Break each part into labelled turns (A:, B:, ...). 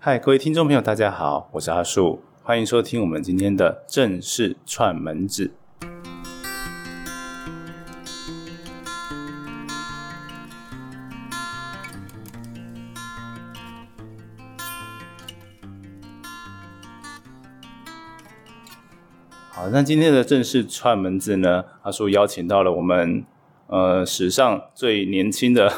A: 嗨，各位听众朋友，大家好，我是阿树，欢迎收听我们今天的正式串门子。好，那今天的正式串门子呢，阿树邀请到了我们呃史上最年轻的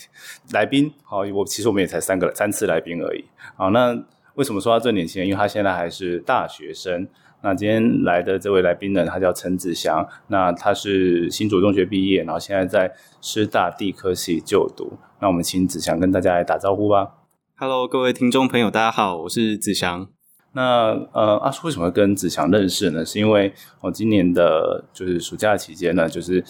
A: 来宾。好，我其实我们也才三个三次来宾而已。好，那为什么说他最年轻？因为他现在还是大学生。那今天来的这位来宾呢，他叫陈子祥。那他是新竹中学毕业，然后现在在师大地科系就读。那我们请子祥跟大家来打招呼吧。
B: Hello，各位听众朋友，大家好，我是子祥。
A: 那呃，阿叔为什么会跟子祥认识呢？是因为我、今年的就是暑假期间呢，就是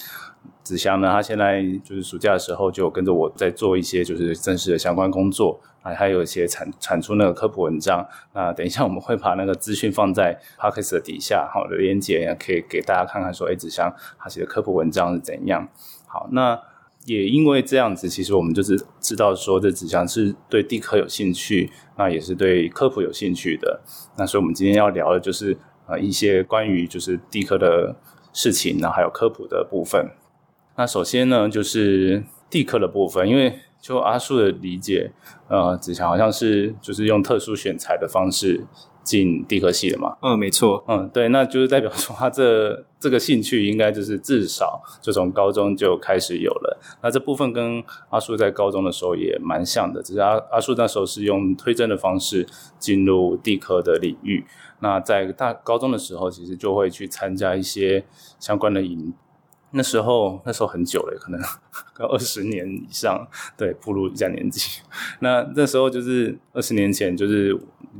A: 子祥呢，他现在就是暑假的时候就跟着我在做一些就是正式的相关工作啊，还有一些产产出那个科普文章。那等一下我们会把那个资讯放在 podcast 的底下，好的连接可以给大家看看说，哎，子祥他写的科普文章是怎样。好，那。也因为这样子，其实我们就是知道说，这子祥是对地科有兴趣，那也是对科普有兴趣的。那所以，我们今天要聊的就是呃一些关于就是地科的事情，然后还有科普的部分。那首先呢，就是地科的部分，因为就阿树的理解，呃，子乔好像是就是用特殊选材的方式进地科系的嘛。
B: 嗯，没错。
A: 嗯，对，那就是代表说他这这个兴趣应该就是至少就从高中就开始有了。那这部分跟阿树在高中的时候也蛮像的，只是阿阿树那时候是用推甄的方式进入地科的领域。那在大高中的时候，其实就会去参加一些相关的营。那时候那时候很久了，可能 二十年以上，对，步入一下年纪。那那时候就是二十年前，就是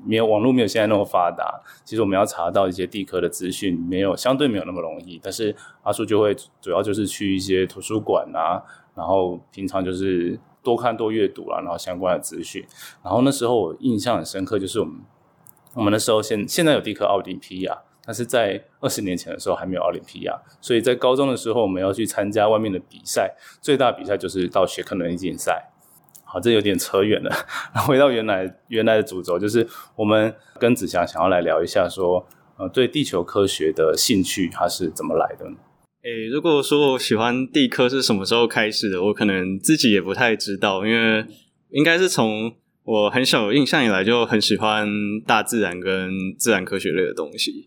A: 没有网络没有现在那么发达，其实我们要查到一些地科的资讯，没有相对没有那么容易。但是阿叔就会主要就是去一些图书馆啊，然后平常就是多看多阅读啊，然后相关的资讯。然后那时候我印象很深刻，就是我们我们那时候现现在有地科奥林匹亚。但是在二十年前的时候还没有奥林匹亚，所以在高中的时候我们要去参加外面的比赛，最大比赛就是到学科能力竞赛。好，这有点扯远了。回到原来原来的主轴，就是我们跟子祥想要来聊一下说，呃，对地球科学的兴趣它是怎么来的呢？
B: 诶，如果说我喜欢地科是什么时候开始的，我可能自己也不太知道，因为应该是从我很小有印象以来就很喜欢大自然跟自然科学类的东西。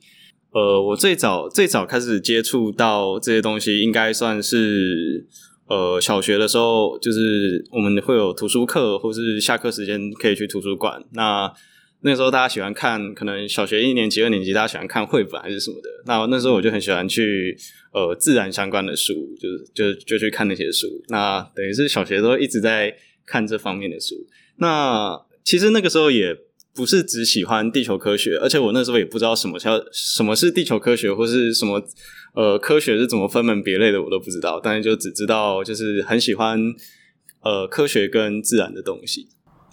B: 呃，我最早最早开始接触到这些东西，应该算是呃小学的时候，就是我们会有图书课，或是下课时间可以去图书馆。那那时候大家喜欢看，可能小学一年级、二年级大家喜欢看绘本还是什么的。那那时候我就很喜欢去呃自然相关的书，就是就就去看那些书。那等于是小学都一直在看这方面的书。那其实那个时候也。不是只喜欢地球科学，而且我那时候也不知道什么叫什么是地球科学，或是什么呃科学是怎么分门别类的，我都不知道。但是就只知道就是很喜欢呃科学跟自然的东西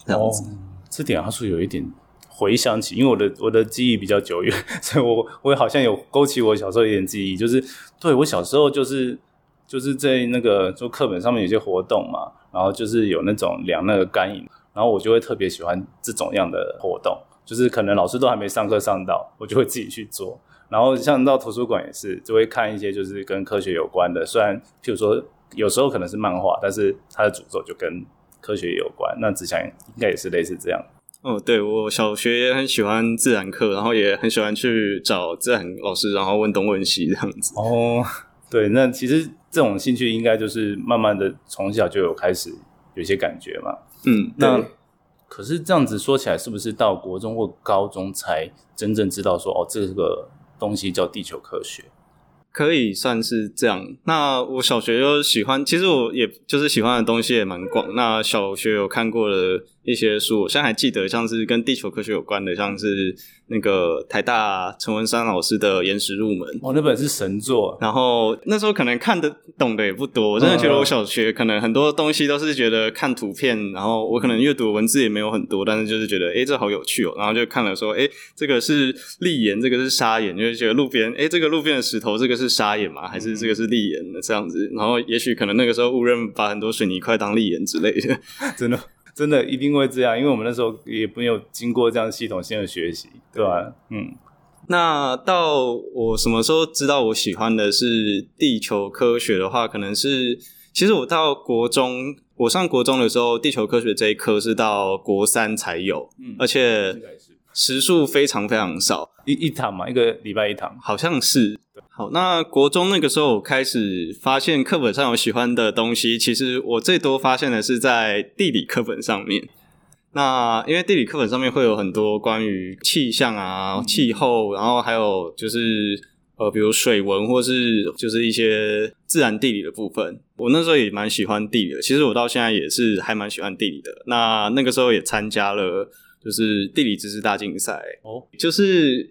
B: 这样子。
A: 哦、这点他说有一点回想起，因为我的我的记忆比较久远，所以我我也好像有勾起我小时候一点记忆，就是对我小时候就是就是在那个就课本上面有些活动嘛，然后就是有那种量那个干影。然后我就会特别喜欢这种样的活动，就是可能老师都还没上课上到，我就会自己去做。然后像到图书馆也是，就会看一些就是跟科学有关的，虽然譬如说有时候可能是漫画，但是它的主轴就跟科学有关。那子祥应该也是类似这样。
B: 哦，对我小学也很喜欢自然课，然后也很喜欢去找自然老师，然后问东问西这样子。
A: 哦，对，那其实这种兴趣应该就是慢慢的从小就有开始有些感觉嘛。
B: 嗯，
A: 那可是这样子说起来，是不是到国中或高中才真正知道说，哦，这个东西叫地球科学？
B: 可以算是这样。那我小学就喜欢，其实我也就是喜欢的东西也蛮广。那小学有看过的一些书，我现在还记得，像是跟地球科学有关的，像是那个台大陈文山老师的《岩石入门》
A: 哦，那本是神作。
B: 然后那时候可能看得懂的也不多，我真的觉得我小学可能很多东西都是觉得看图片，然后我可能阅读文字也没有很多，但是就是觉得诶这好有趣哦，然后就看了说诶这个是砾岩，这个是砂岩，就是觉得路边诶这个路边的石头这个是砂岩吗，还是这个是砾岩的这样子？然后也许可能那个时候误认把很多水泥块当砾岩之类的，
A: 真的。真的一定会这样，因为我们那时候也没有经过这样系统性的学习，对吧？嗯，
B: 那到我什么时候知道我喜欢的是地球科学的话，可能是其实我到国中，我上国中的时候，地球科学这一科是到国三才有，
A: 嗯
B: 而且
A: 是
B: 时数非常非常少，
A: 一一堂嘛，一个礼拜一堂。
B: 好像是。好，那国中那个时候我开始发现课本上有喜欢的东西，其实我最多发现的是在地理课本上面。那因为地理课本上面会有很多关于气象啊、气候，然后还有就是呃，比如水文或是就是一些自然地理的部分。我那时候也蛮喜欢地理的，其实我到现在也是还蛮喜欢地理的。那那个时候也参加了就是地理知识大竞赛，
A: 哦，
B: 就是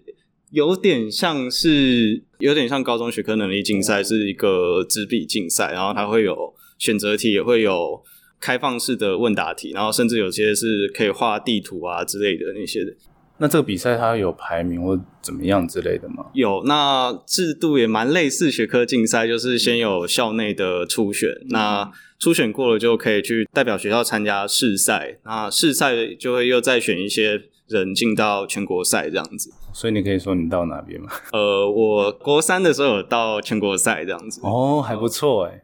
B: 有点像是有点像高中学科能力竞赛，是一个纸笔竞赛，然后它会有选择题，也会有开放式的问答题，然后甚至有些是可以画地图啊之类的那些的。
A: 那这个比赛它有排名或怎么样之类的吗？
B: 有，那制度也蛮类似学科竞赛，就是先有校内的初选，那初选过了就可以去代表学校参加试赛，那试赛就会又再选一些人进到全国赛这样子。
A: 所以你可以说你到哪边吗？
B: 呃，我国三的时候有到全国赛这样子。
A: 哦，还不错哎。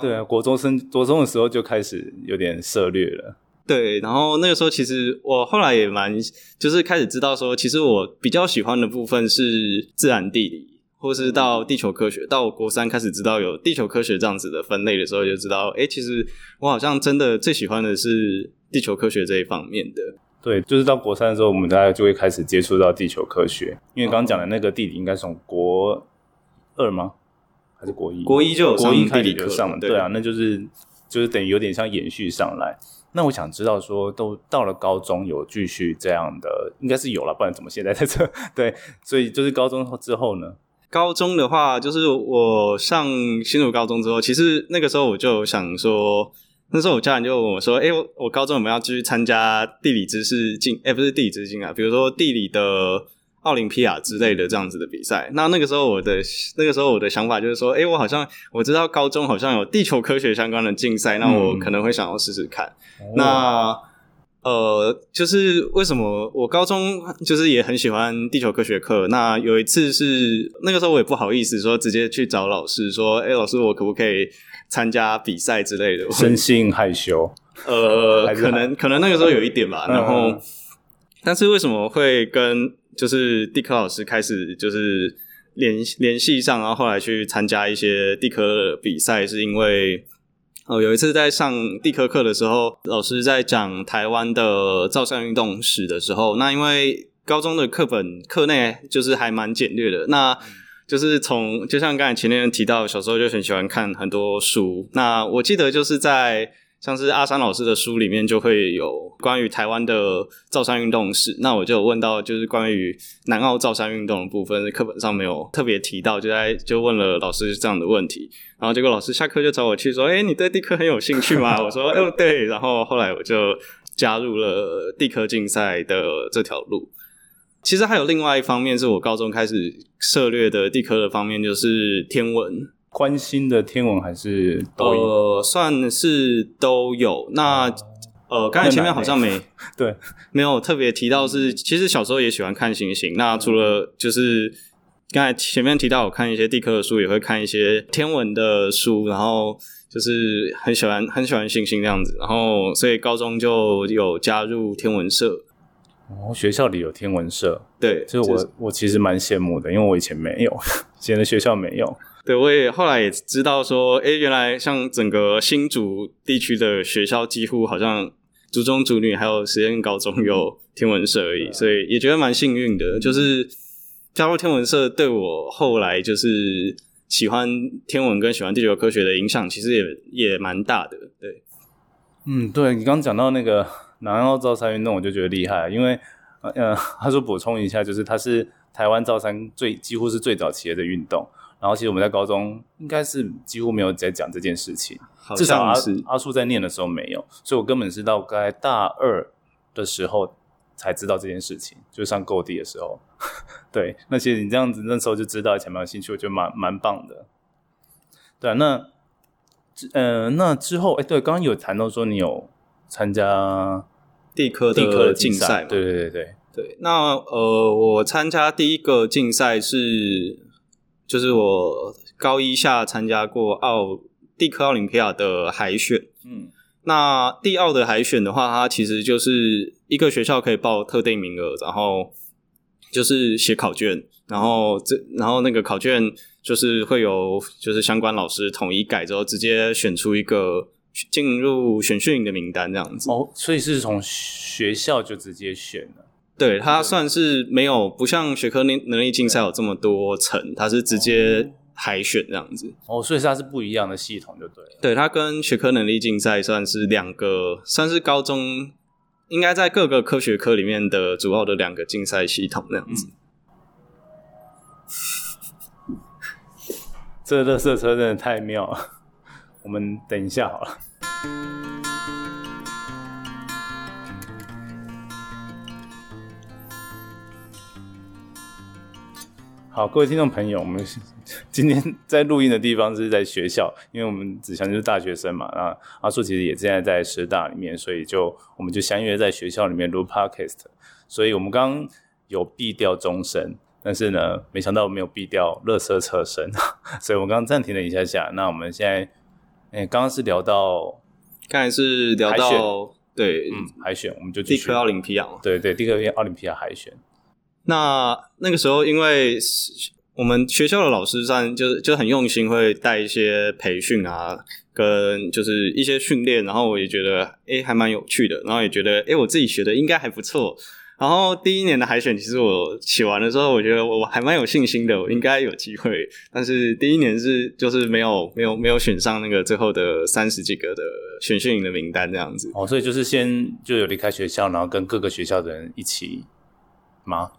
A: 对啊，国中生国中的时候就开始有点涉略了。
B: 对，然后那个时候其实我后来也蛮，就是开始知道说，其实我比较喜欢的部分是自然地理，或是到地球科学。到我国三开始知道有地球科学这样子的分类的时候，就知道，哎，其实我好像真的最喜欢的是地球科学这一方面的。
A: 对，就是到国三的时候，我们大家就会开始接触到地球科学，因为刚刚讲的那个地理应该是从国二吗？还是国一？
B: 国一就有上
A: 国一开
B: 地理课
A: 始就上了，
B: 对
A: 对啊，那就是就是等于有点像延续上来。那我想知道说，都到了高中有继续这样的，应该是有了，不然怎么现在在这？对，所以就是高中之后呢，
B: 高中的话，就是我上新竹高中之后，其实那个时候我就想说，那时候我家人就问我说：“哎、我我高中有没有要继续参加地理知识竞？哎、不是地理知识竞啊，比如说地理的奥林匹亚之类的这样子的比赛。”那那个时候我的那个时候我的想法就是说：“哎、我好像我知道高中好像有地球科学相关的竞赛，那我
A: 嗯
B: 可能会想要试试看。
A: 哦
B: 那呃，就是为什么我高中就是也很喜欢地球科学课。那有一次是那个时候我也不好意思说直接去找老师说，哎、老师我可不可以参加比赛之类的？
A: 生性害羞，
B: 呃，可能可能那个时候有一点吧。
A: 嗯
B: 然后
A: 嗯，
B: 但是为什么会跟就是地科老师开始就是联联系上，然后后来去参加一些地科比赛，是因为。哦，有一次在上地科课的时候，老师在讲台湾的造山运动史的时候，那因为高中的课本课内就是还蛮简略的，那 就是从就像刚才前面提到，小时候就很喜欢看很多书。那我记得就是在像是阿山老师的书里面就会有关于台湾的造山运动史。那我就有问到，就是关于南澳造山运动的部分，课本上没有特别提到，就在就问了老师这样的问题。然后结果老师下课就找我去说：“哎、你对地科很有兴趣吗？” 我说：“哦，对。”然后后来我就加入了地科竞赛的这条路。其实还有另外一方面，是我高中开始涉猎的地科的方面，就是天文。
A: 关心的天文还是都有？
B: 呃，算是都有。那呃，刚才前面好像没
A: 对，
B: 没有特别提到是，其实小时候也喜欢看星星。那除了就是刚才前面提到，我看一些地科的书，也会看一些天文的书，然后就是很喜欢很喜欢星星这样子。然后所以高中就有加入天文社。
A: 哦，学校里有天文社，
B: 对，
A: 这我我其实蛮羡慕的，因为我以前没有，以前的学校没有。
B: 对，我也后来也知道说，诶，原来像整个新竹地区的学校，几乎好像竹中、竹女还有实验高中有天文社而已，所以也觉得蛮幸运的。就是加入天文社，对我后来就是喜欢天文跟喜欢地球科学的影响，其实也也蛮大的。对，
A: 嗯，对你刚刚讲到那个南澳造山运动，我就觉得厉害，因为呃，他说补充一下，就是它是台湾造山最几乎是最早期的运动。然后其实我们在高中应该是几乎没有在讲这件事情，
B: 好
A: 至少阿阿树在念的时候没有，所以我根本是到该大二的时候才知道这件事情，就上购地的时候。对，那些你这样子那时候就知道，前面有兴趣，我觉得蛮蛮棒的。对啊，那呃，那之后，哎，对，刚刚有谈到说你有参加
B: 地科
A: 地科的
B: 竞
A: 赛，
B: 嘛。
A: 对对对对，
B: 对，那呃，我参加第一个竞赛是，就是我高一下参加过奥地科奥林匹亚的海选。
A: 嗯
B: 那地奥的海选的话，它其实就是一个学校可以报特定名额，然后就是写考卷，然后这然后那个考卷就是会有就是相关老师统一改之后，直接选出一个进入选训营的名单这样子。
A: 哦，所以是从学校就直接选了。
B: 对，它算是没有不像学科能能力竞赛有这么多层，它是直接海选这样子。
A: 哦，所以它是不一样的系统就对了。
B: 对，它跟学科能力竞赛算是两个，算是高中应该在各个科学科里面的主要的两个竞赛系统那样子。
A: 这乐色车真的太妙了，我们等一下好了。好，各位听众朋友，我们今天在录音的地方是在学校，因为我们子祥就是大学生嘛，那阿树其实也现在在师大里面，所以就我们就相约在学校里面录 podcast。所以我们刚刚有避掉钟声，但是呢，没想到没有避掉乐色车声，所以我们刚暂停了一下下。那我们现在，哎，刚刚是聊到
B: 刚才是聊到对，
A: 嗯海选，我们就继续
B: 地科奥林匹亚嘛。
A: 对对，第一个奥林匹亚海选，
B: 那那个时候，因为我们学校的老师上就是就很用心，会带一些培训啊，跟就是一些训练，然后我也觉得诶还蛮有趣的，然后也觉得诶我自己学的应该还不错。然后第一年的海选，其实我写完的时候，我觉得我还蛮有信心的，我应该有机会。但是第一年是就是没有没有没有选上那个最后的三十几个的选训营的名单这样子。
A: 哦，所以就是先就有离开学校，然后跟各个学校的人一起吗？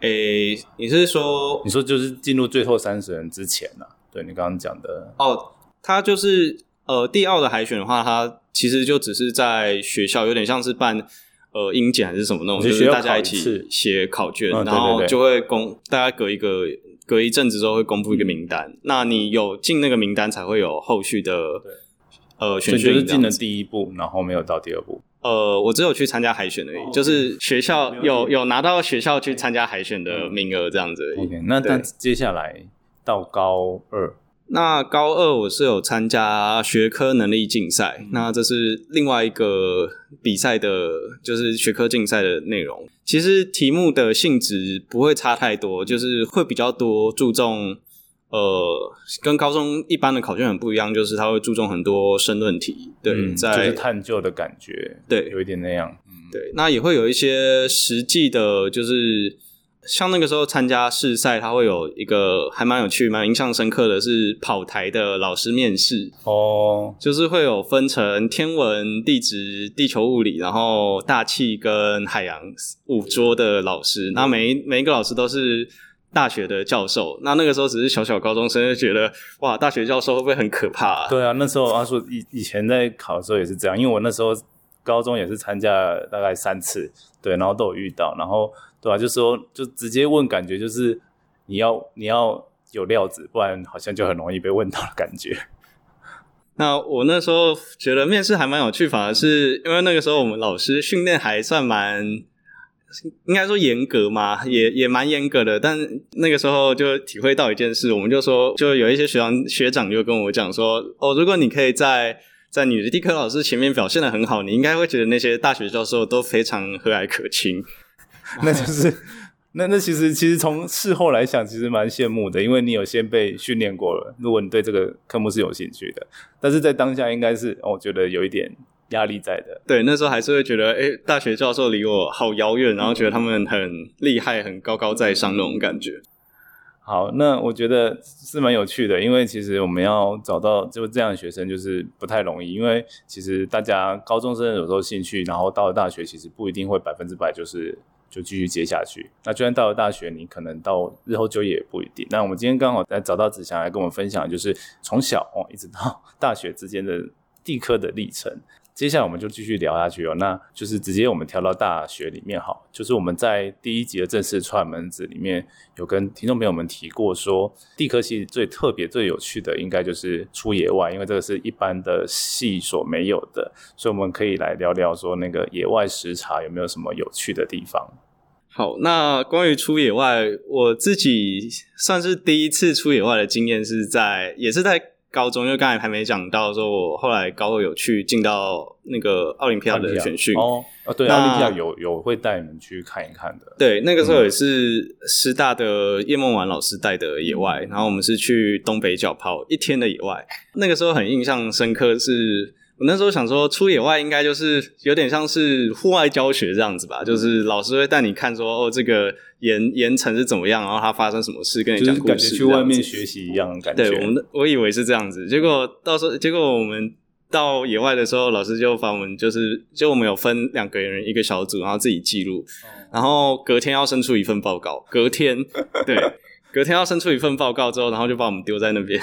B: 诶，你是说
A: 你说就是进入最后三十人之前呢、对你刚刚讲的，
B: 哦，他就是呃，第二的海选的话，他其实就只是在学校，有点像是办呃英检还是什么那种，
A: 就
B: 就是大家一起写考卷，然后就会公，大家隔一个隔一阵子之后会公布一个名单。那你有进那个名单，才会有后续的
A: 对
B: 呃
A: 所
B: 选
A: 学就是进了。第一步，然后没有到第二步。
B: 呃，我只有去参加海选而已，
A: 哦
B: 就是学校有有拿到学校去参加海选的名额这样子而已。
A: OK，那
B: 对
A: 那接下来到高二，
B: 那高二我是有参加学科能力竞赛，那这是另外一个比赛的，就是学科竞赛的内容。其实题目的性质不会差太多，就是会比较多注重，呃，跟高中一般的考卷很不一样，就是它会注重很多申论题，对，
A: 嗯，就
B: 在
A: 是探究的感觉，
B: 对
A: 有一点那样。嗯，
B: 对，那也会有一些实际的，就是像那个时候参加试赛，它会有一个还蛮有趣、蛮印象深刻的是跑台的老师面试，
A: 哦，
B: 就是会有分成天文、地质、地球物理，然后大气跟海洋五桌的老师。那每一每一个老师都是大学的教授。那那个时候只是小小高中生，就觉得哇，大学教授会不会很可怕、啊？
A: 对啊，那时候阿树以以前在考的时候也是这样，因为我那时候高中也是参加了大概三次，对，然后都有遇到，然后对吧、就说就直接问，感觉就是你要你要有料子，不然好像就很容易被问到的感觉。
B: 那我那时候觉得面试还蛮有趣，反而是因为那个时候我们老师训练还算蛮，应该说严格嘛，也也蛮严格的。但那个时候就体会到一件事，我们就说，就有一些学长学长就跟我讲说，哦，如果你可以在在你的地科老师前面表现的很好，你应该会觉得那些大学教授都非常和蔼可亲。
A: 那就是 那那其实其实从事后来想，其实蛮羡慕的，因为你有先被训练过了。如果你对这个科目是有兴趣的，但是在当下应该是哦，我觉得有一点压力在的。
B: 对，那时候还是会觉得，哎，大学教授离我好遥远，然后觉得他们很厉害、很高高在上那种感觉。
A: 好，那我觉得是蛮有趣的，因为其实我们要找到就这样的学生就是不太容易，因为其实大家高中生有时候兴趣，然后到了大学其实不一定会百分之百就是就继续接下去。那就算到了大学，你可能到日后就业也不一定。那我们今天刚好在找到子祥来跟我们分享，就是从小哦一直到大学之间的地科的历程。接下来我们就继续聊下去哦，那就是直接我们跳到大学里面好，就是我们在第一集的正式串门子里面有跟听众朋友们提过说，地科系最特别、最有趣的应该就是出野外，因为这个是一般的系所没有的，所以我们可以来聊聊说那个野外实查有没有什么有趣的地方。
B: 好，那关于出野外，我自己算是第一次出野外的经验是在，也是在高中，因为刚才还没讲到，说我后来高二有去进到那个奥林匹亚的选训。
A: 哦，啊对，奥林匹亚有有会带你们去看一看的，
B: 对，那个时候也是师大的叶梦婉老师带的野外，然后我们是去东北角跑一天的野外，那个时候很印象深刻是。我那时候想说，出野外应该就是有点像是户外教学这样子吧，就是老师会带你看说，哦，这个岩岩层是怎么样，然后它发生什么事，跟你讲故
A: 事，去外面学习一样的感觉。
B: 对，我们我以为是这样子，结果到时候结果我们到野外的时候，老师就把我们就是就我们有分两个人一个小组，然后自己记录，然后隔天要生出一份报告，隔天对，隔天要生出一份报告之后，然后就把我们丢在那边。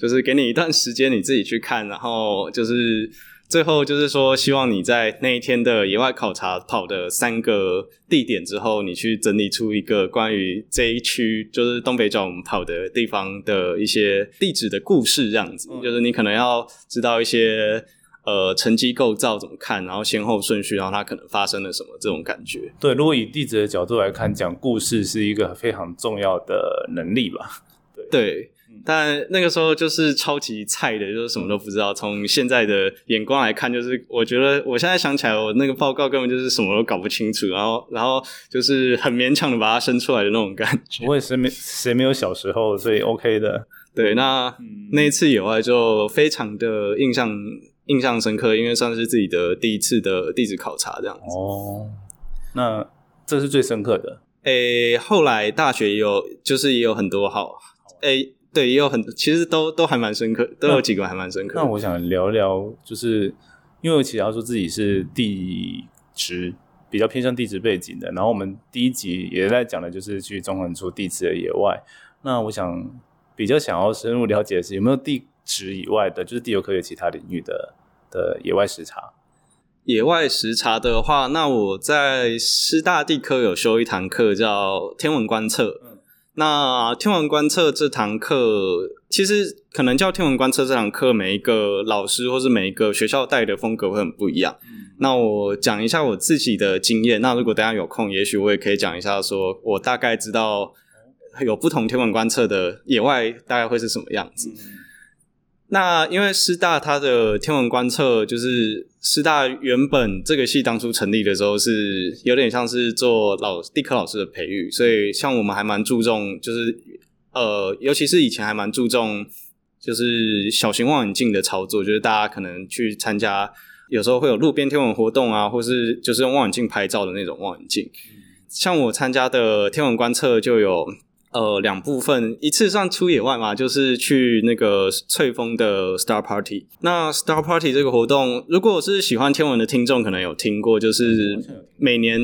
B: 就是给你一段时间，你自己去看，然后就是最后就是说，希望你在那一天的野外考察跑的三个地点之后，你去整理出一个关于这一区，就是东北角我们跑的地方的一些地址的故事，这样子。就是你可能要知道一些呃沉积构造怎么看，然后先后顺序，然后它可能发生了什么这种感觉。
A: 对，如果以地址的角度来看，讲故事是一个非常重要的能力吧？
B: 对。但那个时候就是超级菜的，就是什么都不知道。从现在的眼光来看，就是我觉得我现在想起来，我那个报告根本就是什么都搞不清楚，然后然后就是很勉强的把它生出来的那种感觉。
A: 我也是没谁没有小时候，所以 OK 的。
B: 对，那那一次野外就非常的印象印象深刻，因为算是自己的第一次的地质考察这样子。
A: 哦，那这是最深刻的。
B: 诶，后来大学也有，就是也有很多好诶。对，也有很，其实都都还蛮深刻，都有几个还蛮深刻。
A: 那我想聊聊，就是因为其实说自己是地质比较偏向地质背景的，然后我们第一集也在讲的就是去中横出地质的野外。那我想比较想要深入了解的是，有没有地质以外的，就是地球科学其他领域的的野外实查？
B: 野外实查的话，那我在师大地科有修一堂课叫天文观测。那天文观测这堂课，其实可能叫天文观测这堂课，每一个老师或是每一个学校带的风格会很不一样。那我讲一下我自己的经验。那如果大家有空，也许我也可以讲一下，说我大概知道有不同天文观测的野外大概会是什么样子。那因为师大它的天文观测，就是师大原本这个系当初成立的时候是有点像是做老地科老师的培育，所以像我们还蛮注重，就是呃，尤其是以前还蛮注重，就是小型望远镜的操作，就是大家可能去参加，有时候会有路边天文活动啊，或是就是用望远镜拍照的那种望远镜，像我参加的天文观测就有。呃，两部分，一次算出野外嘛，就是去那个翠峰的 Star Party。那 Star Party 这个活动，如果是喜欢天文的听众，可能有听过，就是每年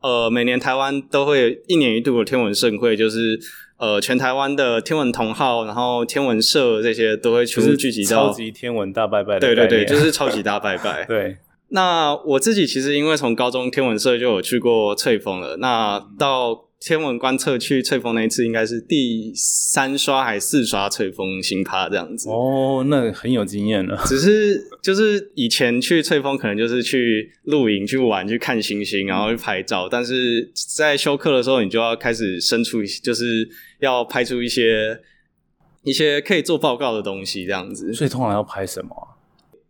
B: 呃，每年台湾都会一年一度的天文盛会，就是呃，全台湾的天文同号，然后天文社这些都会全部聚集到
A: 超级天文大拜拜。
B: 对对对，就是超级大拜拜。
A: 对。
B: 那我自己其实因为从高中天文社就有去过翠峰了，那到。天文观测去翠峰那一次应该是第三刷还是四刷翠峰星趴这样子
A: 哦，那很有经验了。
B: 只是就是以前去翠峰可能就是去露营、去玩、去看星星，然后去拍照。但是在休课的时候，你就要开始生出，就是要拍出一些一些可以做报告的东西这样子。
A: 所以通常要拍什么？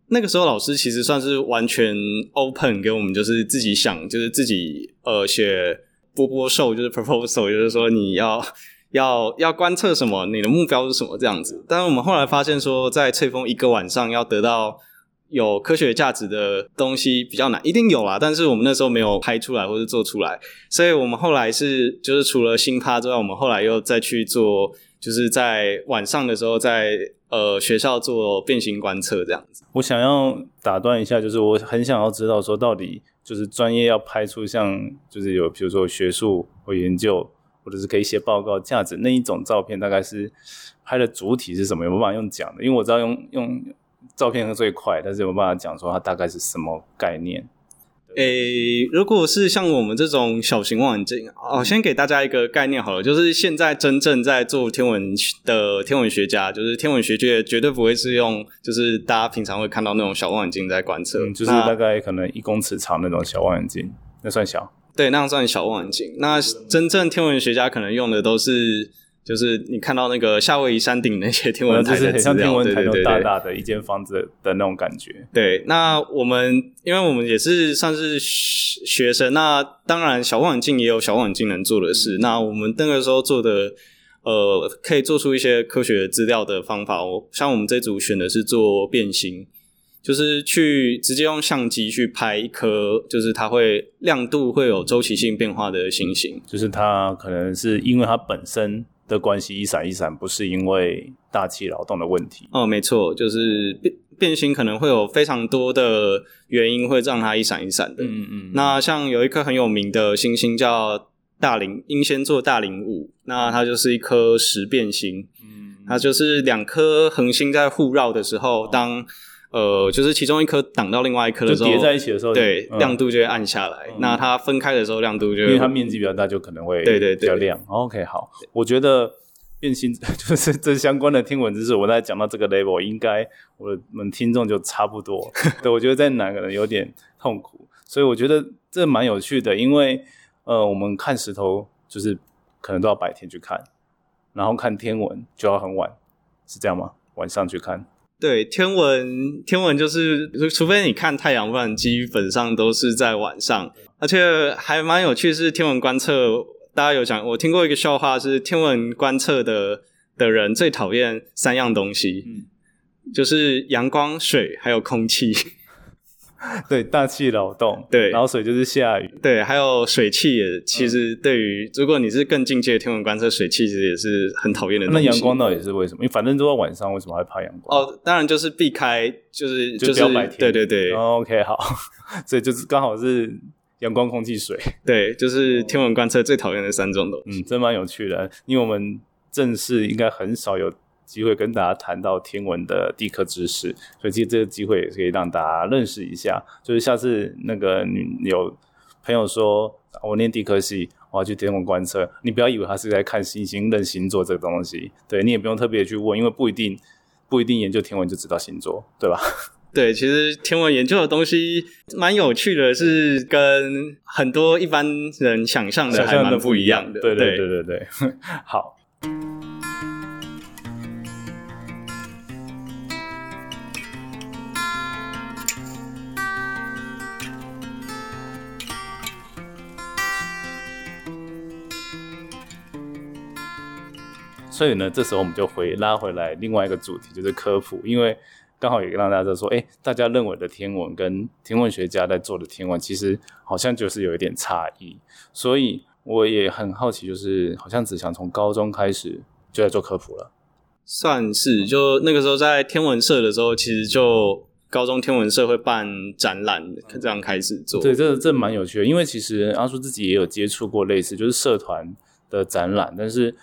B: 那个时候老师其实算是完全 open 给我们，就是自己想，就是自己呃写。波波兽就是 proposal，就是说你要 要要观测什么，你的目标是什么这样子。但是我们后来发现说，在翠峰一个晚上要得到有科学价值的东西比较难，一定有啦，但是我们那时候没有拍出来或者做出来，所以我们后来是就是除了新趴之外，我们后来又再去做，就是在晚上的时候在呃学校做变形观测这样子。
A: 我想要打断一下，就是我很想要知道说到底。就是专业要拍出像，就是有比如说学术或研究，或者是可以写报告价值那一种照片，大概是拍的主体是什么？有没办法用讲的？因为我知道用用照片是最快，但是有办法讲说它大概是什么概念？
B: 诶，如果是像我们这种小型望远镜，哦，先给大家一个概念好了，就是现在真正在做天文的天文学家，就是天文学界绝对不会是用，就是大家平常会看到那种小望远镜在观测，
A: 就是大概可能一公尺长那种小望远镜，那算小？
B: 对，那样算小望远镜。那真正天文学家可能用的都是。就是你看到那个夏威夷山顶那些天文台的
A: 资料，对
B: 对对，
A: 大大的一间房子的那种感觉。
B: 对，那我们因为我们也是算是学生，那当然小望远镜也有小望远镜能做的事。那我们那个时候做的，呃，可以做出一些科学资料的方法。我像我们这组选的是做变星，就是去直接用相机去拍一颗，就是它会亮度会有周期性变化的星星，
A: 就是它可能是因为它本身。的关系一闪一闪，不是因为大气劳动的问题
B: 哦，没错，就是变变形可能会有非常多的原因会让它一闪一闪的。嗯嗯。那像有一颗很有名的星星叫大陵英仙座大陵五，那它就是一颗十变星。嗯，它就是两颗恒星在互绕的时候，当呃，就是其中一颗挡到另外一颗的时候，
A: 叠在一起的时候，
B: 对，亮度就会暗下来。那它分开的时候，亮度就
A: 因为它面积比较大，就可能会对对比较亮。OK，好，我觉得变星 就是这相关的天文知识，我在讲到这个 level，应该我们听众就差不多。对，我觉得在哪可能有点痛苦，所以我觉得这蛮有趣的，因为呃，我们看石头就是可能都要白天去看，然后看天文就要很晚，是这样吗？晚上去看。
B: 对天文，天文就是除非你看太阳，不然基本上都是在晚上。而且还蛮有趣，是天文观测，大家有讲，我听过一个笑话，是天文观测的的人最讨厌三样东西，就是阳光、水还有空气。
A: 对大气扰动，
B: 对，
A: 然后水就是下雨，
B: 对，还有水汽也其实对于如果你是更进阶的天文观测，水汽其实也是很讨厌的。
A: 那阳光到底是为什么？因为反正都在晚上，为什么还怕阳光？
B: 哦，当然就是避开，就是就是
A: 白天，
B: 对对对。
A: OK，好，所以就是刚好是阳光、空气、水，
B: 对，就是天文观测最讨厌的三种东
A: 西。嗯，真蛮有趣的，因为我们正式应该很少有。机会跟大家谈到天文的地科知识，所以其实这个机会也可以让大家认识一下。就是下次那个你有朋友说我念地科系，我要去天文观测，你不要以为他是在看星星认星座这个东西，对你也不用特别去问，因为不一定不一定研究天文就知道星座，对吧？
B: 对，其实天文研究的东西蛮有趣的，是跟很多一般人想象的还蛮不一样的。
A: 对对对对对，好。所以呢，这时候我们就回拉回来另外一个主题，就是科普，因为刚好也让大家说，哎，大家认为的天文跟天文学家在做的天文，其实好像就是有一点差异。所以我也很好奇，就是好像子祥从高中开始就在做科普了，
B: 算是就那个时候在天文社的时候，其实就高中天文社会办展览，这样开始做。
A: 对，这这蛮有趣的，因为其实阿叔自己也有接触过类似就是社团的展览，但是。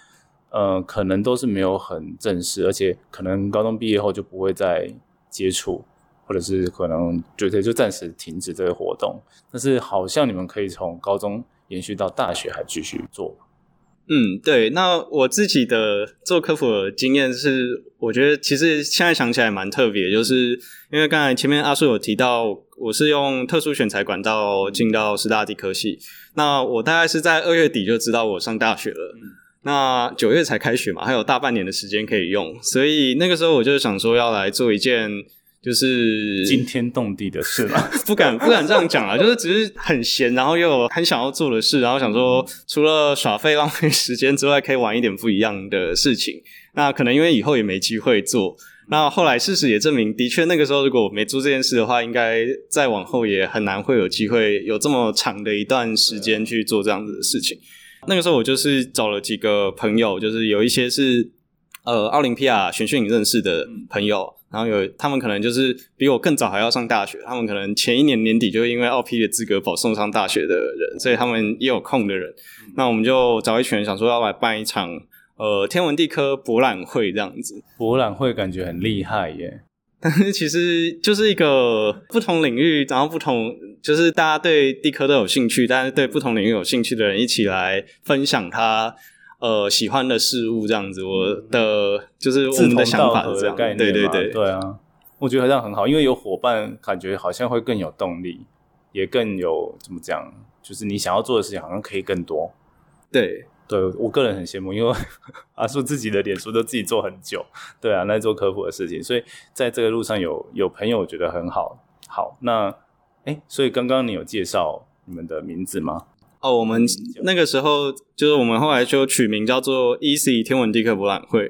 A: 呃，可能都是没有很正式，而且可能高中毕业后就不会再接触，或者是可能觉得就暂时停止这个活动。但是好像你们可以从高中延续到大学还继续做。
B: 嗯，对。那我自己的做科普的经验是，我觉得其实现在想起来蛮特别，就是因为刚才前面阿叔有提到，我是用特殊选材管道进到师大地科系，那我大概是在二月底就知道我上大学了。那九月才开学嘛，还有大半年的时间可以用，所以那个时候我就想说要来做一件就是
A: 惊天动地的事了，
B: 不敢不敢这样讲啊，就是只是很闲，然后又很想要做的事，然后想说除了耍废浪费时间之外，可以玩一点不一样的事情。那可能因为以后也没机会做，那后来事实也证明，的确那个时候如果我没做这件事的话，应该再往后也很难会有机会有这么长的一段时间去做这样子的事情。那个时候我就是找了几个朋友，就是有一些是呃奥林匹亚选训营认识的朋友，然后有他们可能就是比我更早还要上大学，他们可能前一年年底就因为奥匹的资格保送上大学的人，所以他们也有空的人。那我们就找一群人想说要来办一场呃天文地科博览会这样子。
A: 博览会感觉很厉害耶。
B: 但是其实就是一个不同领域，然后不同就是大家对地科都有兴趣，但是对不同领域有兴趣的人一起来分享他呃喜欢的事物，这样子。我的就是我们的想法是这样，
A: 对
B: 对对
A: 对啊，我觉得这样很好，因为有伙伴，感觉好像会更有动力，也更有怎么讲，就是你想要做的事情好像可以更多。
B: 对。
A: 对我个人很羡慕，因为 阿叔自己的脸书都自己做很久，对啊，那做科普的事情，所以在这个路上有有朋友，我觉得很好。好，那哎，所以刚刚你有介绍你们的名字吗？
B: 哦，我们那个时候就是我们后来就取名叫做 Easy 天文地科博览会。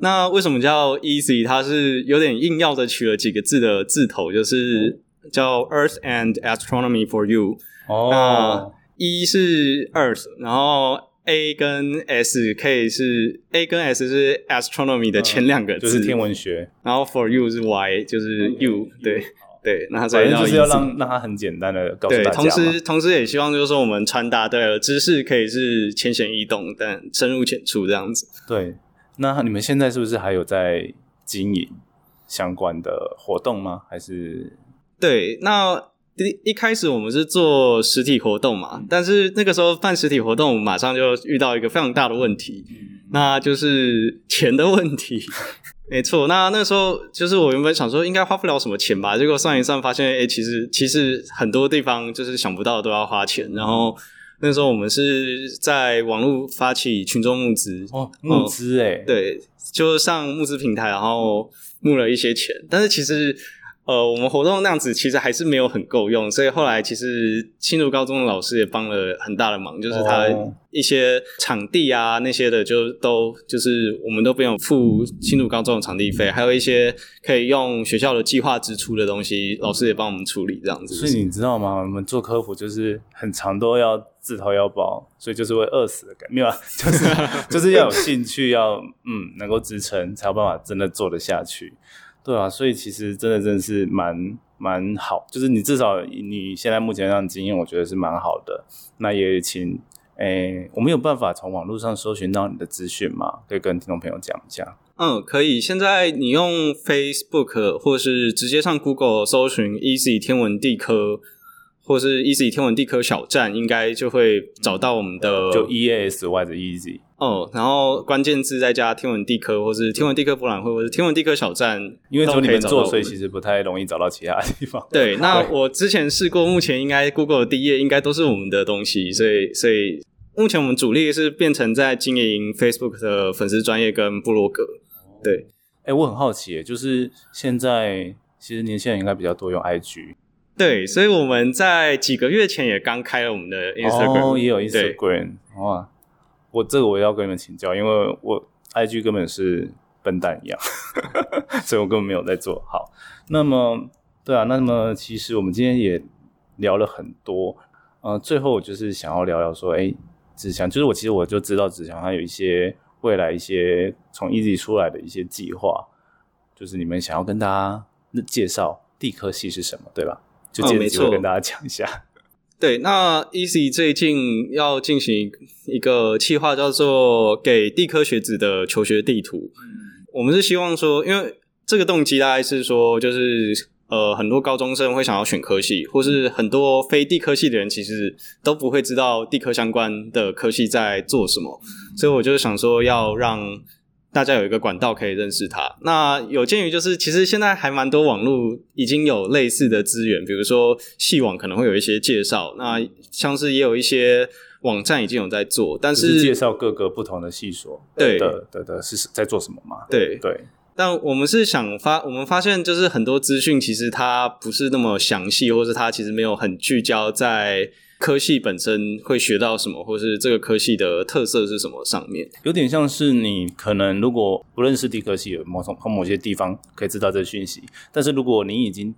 B: 那为什么叫 Easy？它是有点硬要的取了几个字的字头，就是叫 Earth and Astronomy for You。
A: 哦，
B: 那一是 Earth，然后。A 跟 S 可以是 A 跟 S 是 astronomy 的前两个
A: 字，就是天文学。
B: 然后 for you 是 Y，就是 you，对对。那
A: 反正就是要让让它很简单的告诉大
B: 家。同时同时也希望就是说我们传达的知识可以是浅显易懂，但深入浅出这样子。
A: 对。那你们现在是不是还有在经营相关的活动吗？还是？
B: 对，那。一一开始我们是做实体活动嘛，但是那个时候办实体活动，马上就遇到一个非常大的问题，那就是钱的问题。没错，那那时候就是我原本想说应该花不了什么钱吧，结果算一算发现，哎，其实其实很多地方就是想不到都要花钱。然后那时候我们是在网络发起群众募资，
A: 哦，募资哎，
B: 对，就上募资平台，然后募了一些钱，但是其实。呃，我们活动那样子其实还是没有很够用，所以后来其实新竹高中的老师也帮了很大的忙，就是他一些场地啊那些的，就都就是我们都不用付新竹高中的场地费，还有一些可以用学校的计划支出的东西，老师也帮我们处理这样子。
A: 所以你知道吗？我们做科普就是很长都要自掏腰包，所以就是会饿死的感觉，没有，就是 就是要有兴趣，要嗯能够支撑，才有办法真的做得下去。对啊，所以其实真的真的是蛮蛮好，就是你至少你现在目前这样经验，我觉得是蛮好的。那也请诶，我们有办法从网络上搜寻到你的资讯吗？可以跟听众朋友讲一下。
B: 嗯，可以。现在你用 Facebook 或是直接上 Google 搜寻 Easy 天文地科。或是 Easy 天文地科小站，应该就会找到我们的
A: 就 E A S Y 的 Easy
B: 哦，然后关键字再加天文地科，或是天文地科博览会，或是天文地科小站，
A: 因为
B: 从
A: 你们做，所以其实不太容易找到其他地方。
B: 对，那我之前试过，目前应该 Google 的第一页应该都是我们的东西，所以所以目前我们主力是变成在经营 Facebook 的粉丝专业跟部落格。对，
A: 哎，我很好奇，就是现在其实年轻人应该比较多用 IG。
B: 对，所以我们在几个月前也刚开了我们的 Instagram，
A: 也有 Instagram。哇，我这个我要跟你们请教，因为我 IG 根本是笨蛋一样，所以我根本没有在做好。那么，对啊，那么其实我们今天也聊了很多。呃，最后我就是想要聊聊说，哎，子强，就是我其实我就知道子强他有一些未来一些从 Easy 出来的一些计划，就是你们想要跟大家介绍地科系是什么，对吧？就借机会跟大家讲一下。
B: 对，那 Easy 最近要进行一个计划，叫做给地科学子的求学地图。我们是希望说，因为这个动机大概是说，就是呃，很多高中生会想要选科系，或是很多非地科系的人其实都不会知道地科相关的科系在做什么，所以我就是想说要让。大家有一个管道可以认识它。那有鉴于就是，其实现在还蛮多网络已经有类似的资源，比如说系网可能会有一些介绍。那像是也有一些网站已经有在做，但是
A: 介绍各个不同的系所，
B: 对
A: 的的的是在做什么吗？
B: 对
A: 对。
B: 但我们是想发，我们发现就是很多资讯其实它不是那么详细，或是它其实没有很聚焦在。科系本身会学到什么，或是这个科系的特色是什么？上面
A: 有点像是你可能如果不认识地科系，某从某些地方可以知道这讯息。但是如果你已经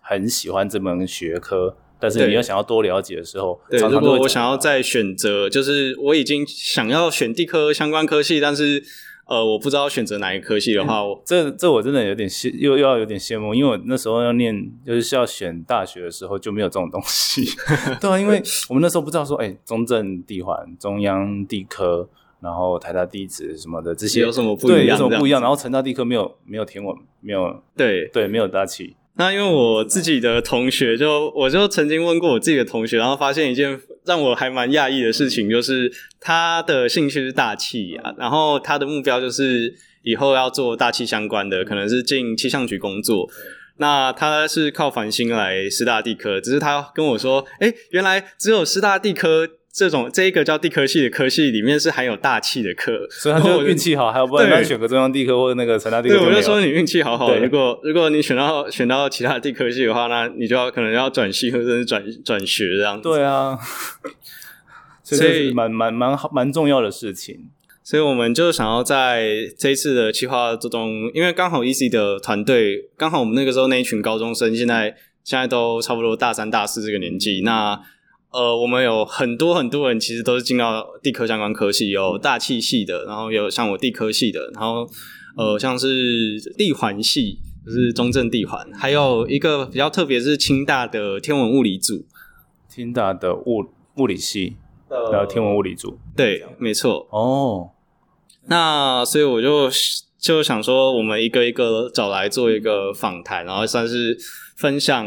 A: 很喜欢这门学科，但是你要想要多了解的时候，
B: 对，如果我想要再选择，就是我已经想要选地科相关科系，但是。呃，我不知道选择哪一科系的话，我
A: 这这我真的有点羡，又又要有点羡慕，因为我那时候要念，就是要选大学的时候就没有这种东西，对啊，因为我们那时候不知道说，哎，中正地环、中央地科，然后台大地质什么的这些
B: 有什么不
A: 对
B: 一样？
A: 有什么不一样？然后成大地科没有没有填我，没有
B: 对，
A: 对没有大气，
B: 那因为我自己的同学就，我就曾经问过我自己的同学，然后发现一件让我还蛮讶异的事情，就是他的兴趣是大气啊，然后他的目标就是以后要做大气相关的，可能是进气象局工作。那他是靠繁星来师大地科，只是他跟我说，哎，原来只有师大地科这种这一个叫地科系的科系里面是含有大气的课，
A: 所以他就运气好，还有不然选个中央地科或者那个成大地科
B: 对，我就说你运气好好。如果如果你选到选到其他的地科系的话，那你就要可能要转系或者是转转学这样子。
A: 对啊，所以蛮蛮蛮好蛮重要的事情。
B: 所以我们就想要在这一次的企划之中，因为刚好 Easy 的团队，刚好我们那个时候那一群高中生，现在现在都差不多大三、大四这个年纪。那呃，我们有很多很多人其实都是进到地科相关科系，有大气系的，然后有像我地科系的，然后呃，像是地环系，就是中正地环，还有一个比较特别是清大的天文物理组，
A: 清大的物物理系，
B: 呃
A: 然后天文物理组
B: 对，没错。
A: 哦，
B: 那所以我就就想说，我们一个一个找来做一个访谈，然后算是分享，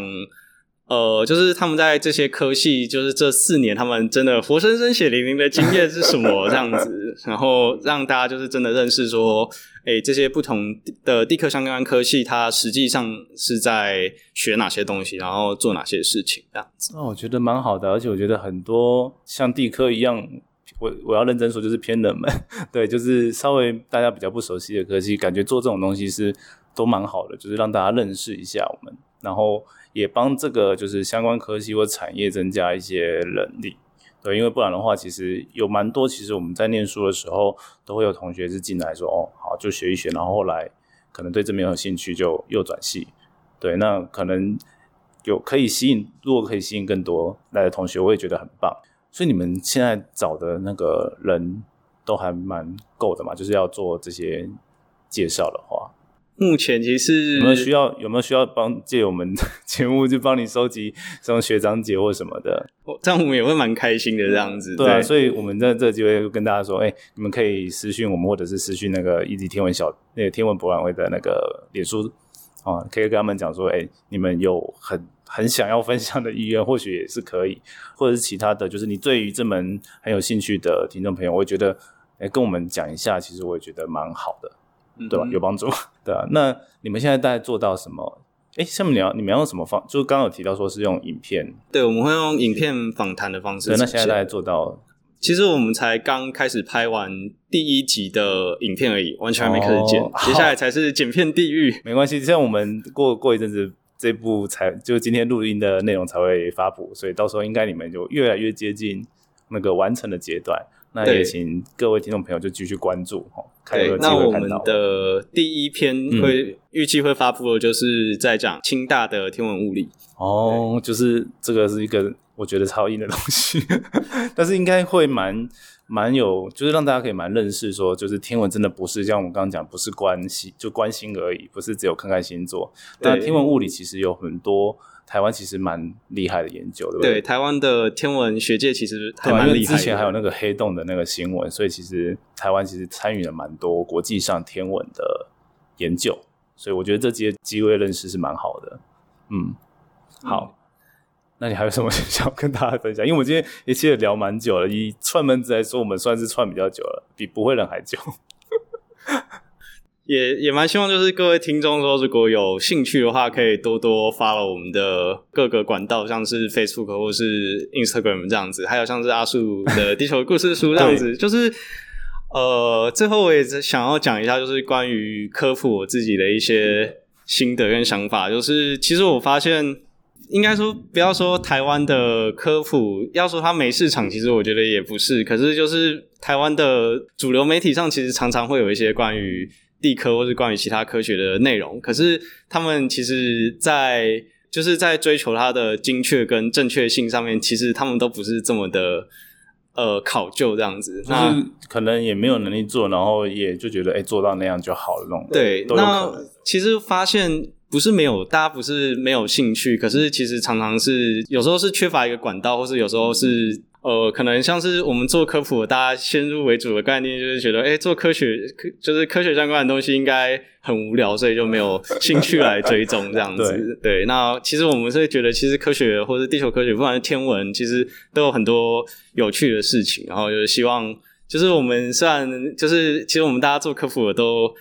B: 呃，就是他们在这些科系，就是这四年他们真的活生生血淋淋的经验是什么 这样子，然后让大家就是真的认识说，诶，这些不同的地科相关科系，它实际上是在学哪些东西，然后做哪些事情这样子。
A: 那我觉得蛮好的，而且我觉得很多像地科一样，我我要认真说，就是偏冷门，对，就是稍微大家比较不熟悉的科系，感觉做这种东西是都蛮好的，就是让大家认识一下我们，然后也帮这个就是相关科系或产业增加一些能力。对，因为不然的话，其实有蛮多，其实我们在念书的时候，都会有同学是进来说，哦，好，就学一学，然后后来可能对这边有兴趣，就又转系。对，那可能有可以吸引，如果可以吸引更多来的同学，我也觉得很棒。所以你们现在找的那个人都还蛮够的嘛，就是要做这些介绍的话，
B: 目前其实
A: 有没有需要有没有需要帮借我们 节目就帮你收集 什么学长姐或什么的？
B: 这样我们也会蛮开心的这样子。
A: 对啊，所以我们在这个机会跟大家说，哎、你们可以私讯我们，或者是私讯那个一级天文小那个天文博览会的那个脸书啊，可以跟他们讲说，哎、你们有很很想要分享的意愿，或许也是可以，或者是其他的，就是你对于这门很有兴趣的听众朋友，我也觉得，哎、跟我们讲一下，其实我也觉得蛮好的，对吧？
B: 嗯
A: 有帮助，对啊。那你们现在大概做到什么？哎，下面你要你们要用什么方？就是刚刚有提到说是用影片，
B: 对，我们会用影片访谈的方式
A: 对，那现在大概做到
B: 其实我们才刚开始拍完第一集的影片而已，完全还没开始剪，
A: 哦
B: 接下来才是剪片地狱。
A: 没关系，像我们过过一阵子，这部才就今天录音的内容才会发布，所以到时候应该你们就越来越接近那个完成的阶段。那也请各位听众朋友就继续关注哈，看有没有，
B: 那我们。的第一篇会、预计会发布的，就是在讲清大的天文物理。
A: 哦，就是这个是一个我觉得超硬的东西，但是应该会蛮蛮有，就是让大家可以蛮认识说，就是天文真的不是像我们刚刚讲，不是关心就关心而已，不是只有看看星座。
B: 但
A: 天文物理其实有很多台湾其实蛮厉害的研究，对不
B: 对，台湾的天文学界其实还蛮厉害的。
A: 之前还有那个黑洞的那个新闻，所以其实台湾其实参与了蛮多国际上天文的研究，所以我觉得这些机会认识是蛮好的。嗯，好，那你还有什么想跟大家分享？因为我们今天也其实聊蛮久了，以串门子来说，我们算是串比较久了，比不会人还久。
B: 也也蛮希望就是各位听众说，如果有兴趣的话，可以多多 follow 我们的各个管道，像是 Facebook 或是 Instagram 这样子，还有像是阿树的地球故事书 这样子，就是。呃，最后我也是想要讲一下，就是关于科普我自己的一些心得跟想法。就是其实我发现，应该说不要说台湾的科普，要说它没市场，其实我觉得也不是。可是就是台湾的主流媒体上，其实常常会有一些关于地科或是关于其他科学的内容。可是他们其实在，就是在追求它的精确跟正确性上面，其实他们都不是这么的。呃，考究这样子，那
A: 就是可能也没有能力做，然后也就觉得哎、做到那样就好了那种。
B: 对，那。其实发现不是没有，大家不是没有兴趣，可是其实常常是有时候是缺乏一个管道，或是有时候是呃，可能像是我们做科普，大家先入为主的概念就是觉得，哎，做科学科就是科学相关的东西应该很无聊，所以就没有兴趣来追踪这样子。对，那其实我们是觉得，其实科学或者地球科学，不管是天文，其实都有很多有趣的事情。然后就是希望，就是我们虽然就是其实我们大家做科普的都。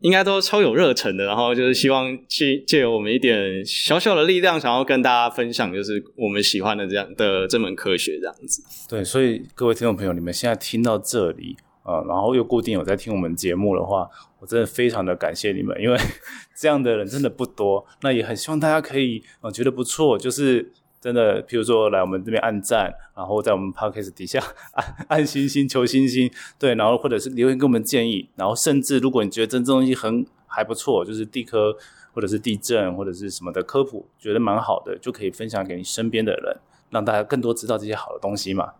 B: 应该都超有热忱的，然后就是希望借借由我们一点小小的力量，想要跟大家分享，就是我们喜欢的这样的这门科学这样子。
A: 对，所以各位听众朋友，你们现在听到这里啊，然后又固定有在听我们节目的话，我真的非常的感谢你们，因为 这样的人真的不多。那也很希望大家可以啊觉得不错，就是。真的，譬如说来我们这边按赞，然后在我们 podcast 底下按按星星求星星，对，然后或者是留言给我们建议，然后甚至如果你觉得这东西很还不错，就是地科或者是地震或者是什么的科普，觉得蛮好的，就可以分享给你身边的人，让大家更多知道这些好的东西嘛。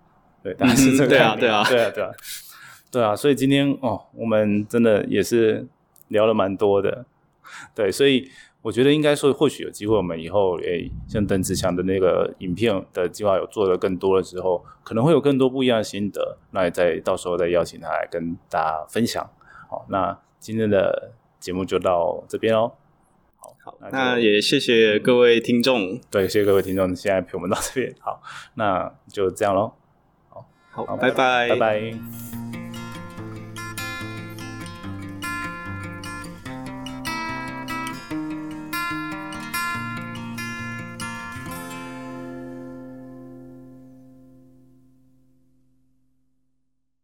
A: 对，大概是这个
B: 对啊。对啊，
A: 对啊，对啊，对啊。所以今天哦，我们真的也是聊了蛮多的，对，所以。我觉得应该说，或许有机会，我们以后诶，像邓志强的那个影片的计划有做的更多的时候，可能会有更多不一样的心得，那也再到时候再邀请他来跟大家分享。好，那今天的节目就到这边哦。
B: 好，好，那也谢谢各位听众，
A: 对，谢谢各位听众现在陪我们到这边。好，那就这样喽。
B: 好，好，拜拜，
A: 拜拜。